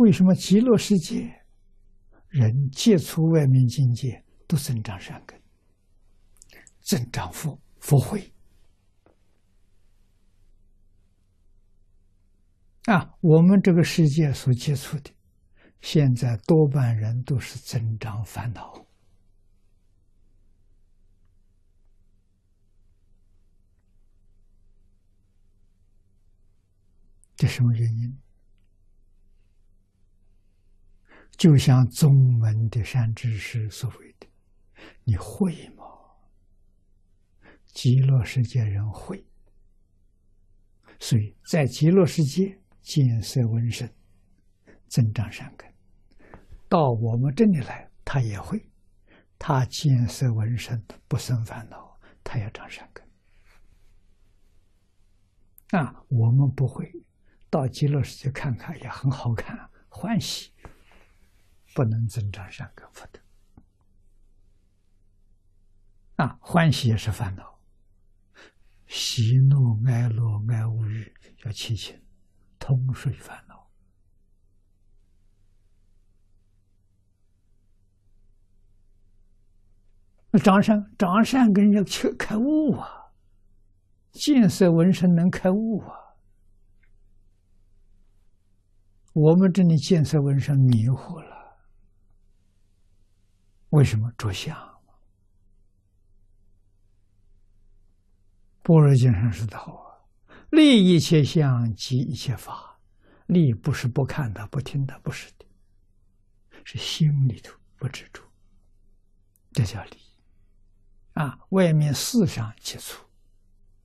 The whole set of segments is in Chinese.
为什么极乐世界人接触外面境界都增长善根，增长福福慧？啊，我们这个世界所接触的，现在多半人都是增长烦恼。这什么原因？就像宗门的善知识所谓的：“你会吗？”极乐世界人会，所以在极乐世界见色闻声，增长善根；到我们这里来，他也会，他见色闻声不生烦恼，他要长善根。啊，我们不会。到极乐世界看看也很好看，欢喜，不能增长善根福德。啊，欢喜也是烦恼，喜怒哀乐爱恶欲叫七情，通水烦恼。那长善长善根要去开悟啊，见色闻声能开悟啊。我们这里见色闻声迷惑了，为什么着相？般若经上说道啊，立一切相，即一切法。立不是不看的、不听的，不是的，是心里头不执着，这叫立。啊，外面事上接触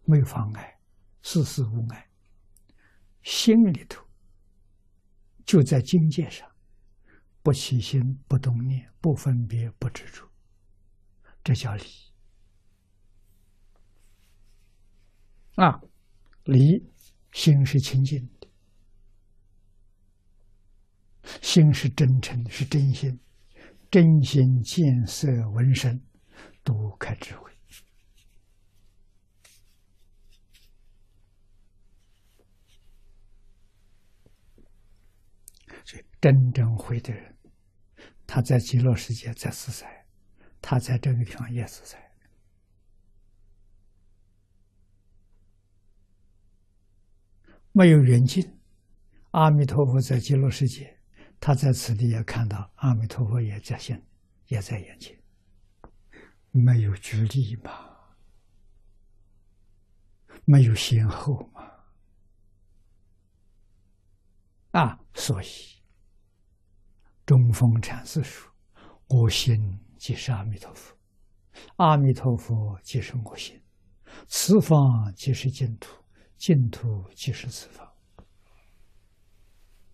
没有妨碍，事事无碍，心里头。就在境界上，不起心，不动念，不分别，不执着，这叫理。啊，理心是清净的，心是真诚，是真心，真心见色闻声，都开智慧。真正会的人，他在极乐世界在自在，他在这个地方也自在。没有远近，阿弥陀佛在极乐世界，他在此地也看到阿弥陀佛也在现，也在眼前，没有距离嘛，没有先后嘛，啊，所以。中峰禅师说：“我心即是阿弥陀佛，阿弥陀佛即是我心，此方即是净土，净土即是此方。”